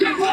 Come on.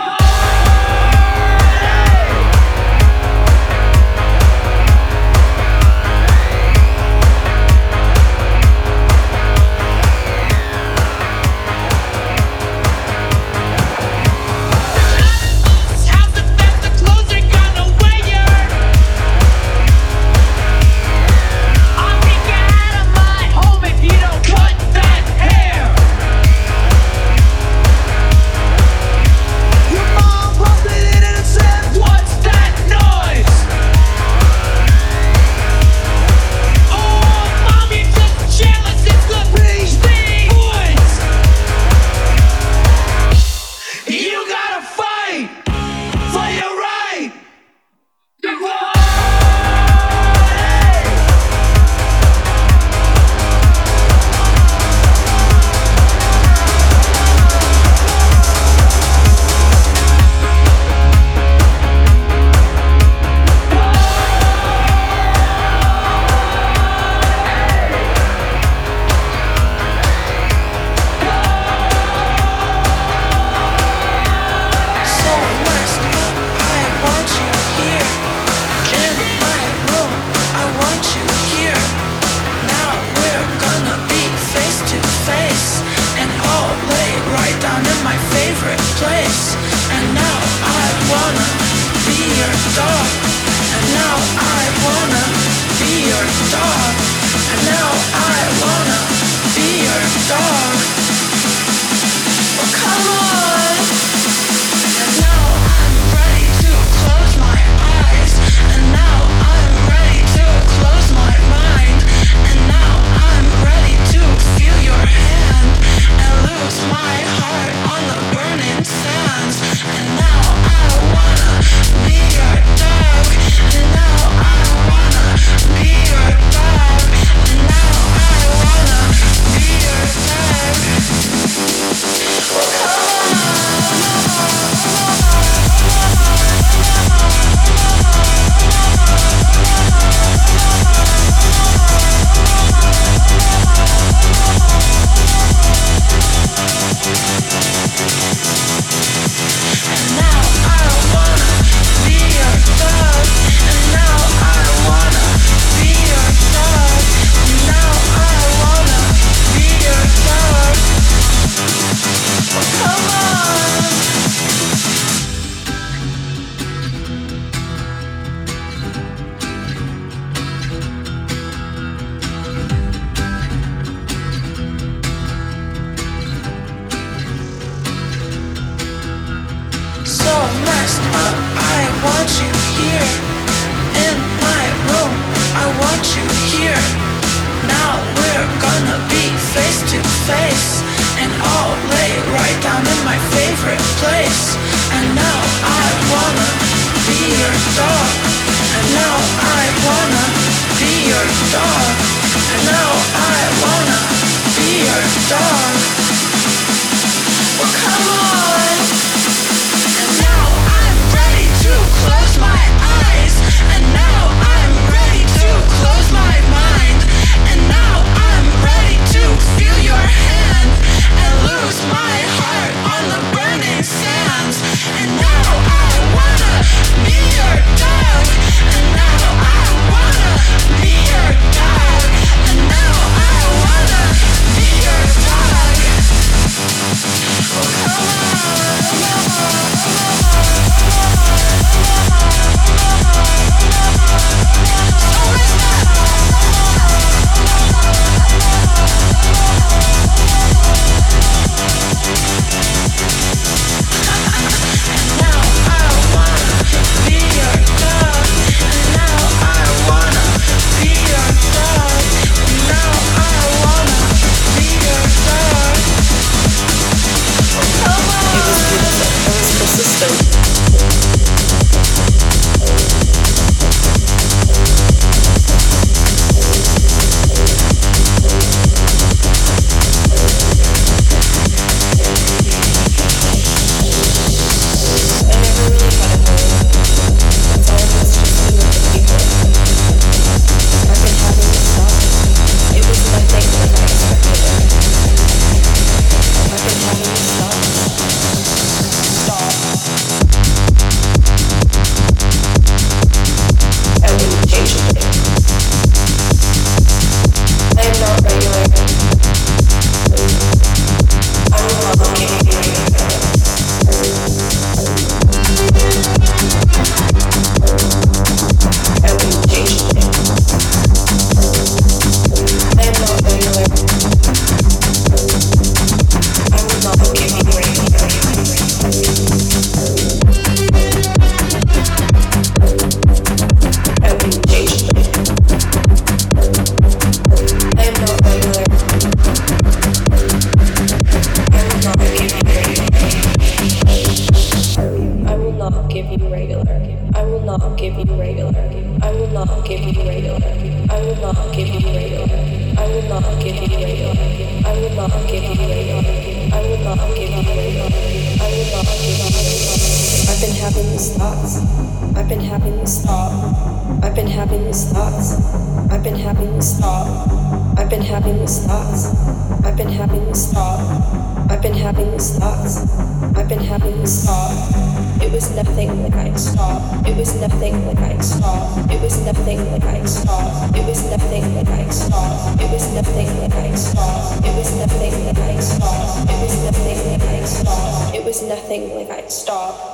like I saw. It was nothing like I saw. It was nothing like I saw. It was nothing like I saw. It was nothing like I saw. It was nothing like I saw. It was nothing like I saw. It was nothing like I saw.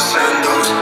Sandals.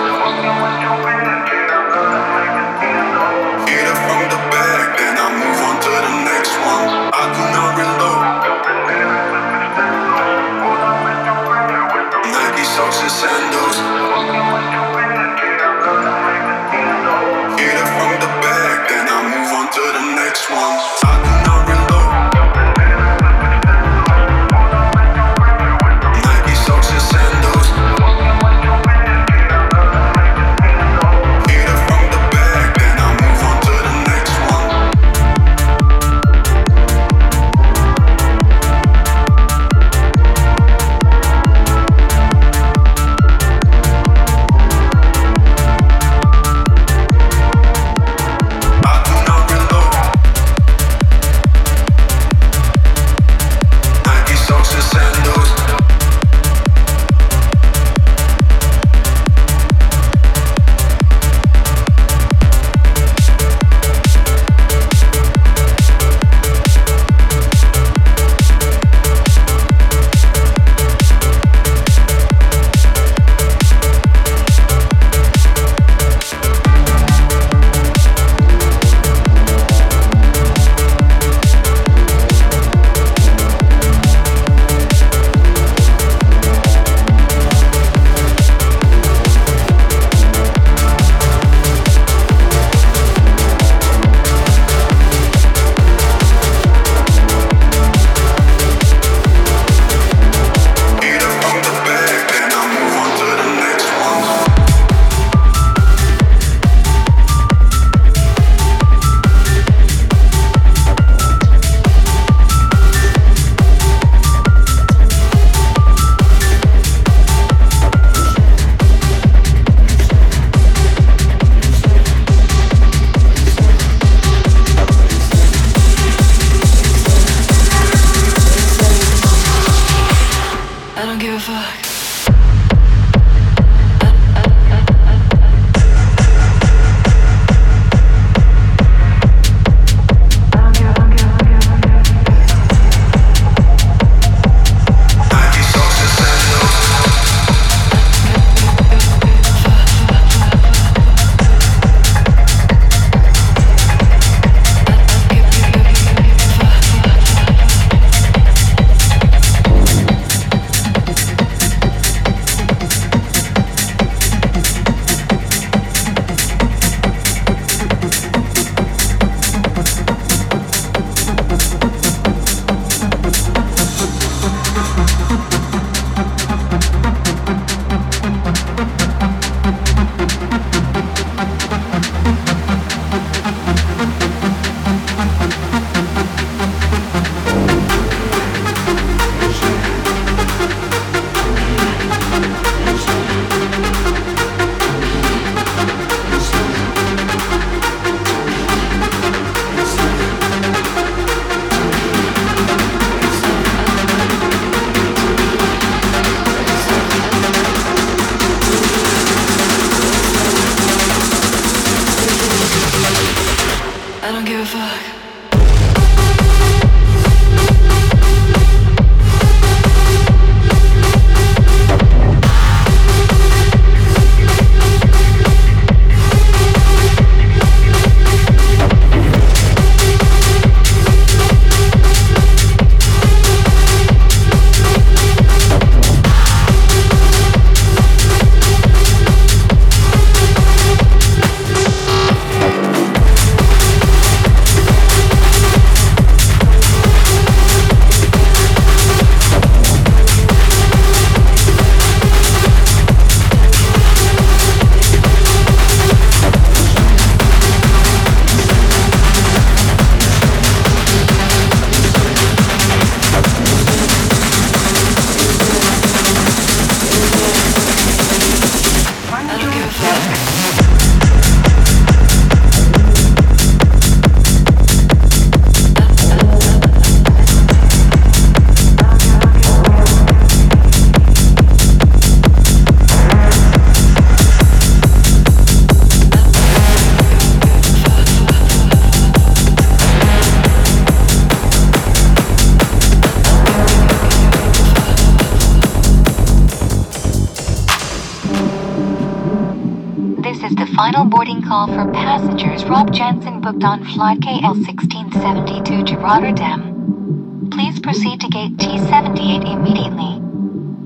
Rob Jensen booked on flight KL 1672 to Rotterdam. Please proceed to gate T78 immediately.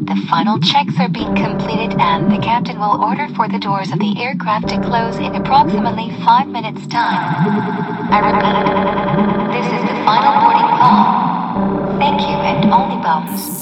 The final checks are being completed and the captain will order for the doors of the aircraft to close in approximately 5 minutes time. I repeat, this is the final boarding call. Thank you and only bones.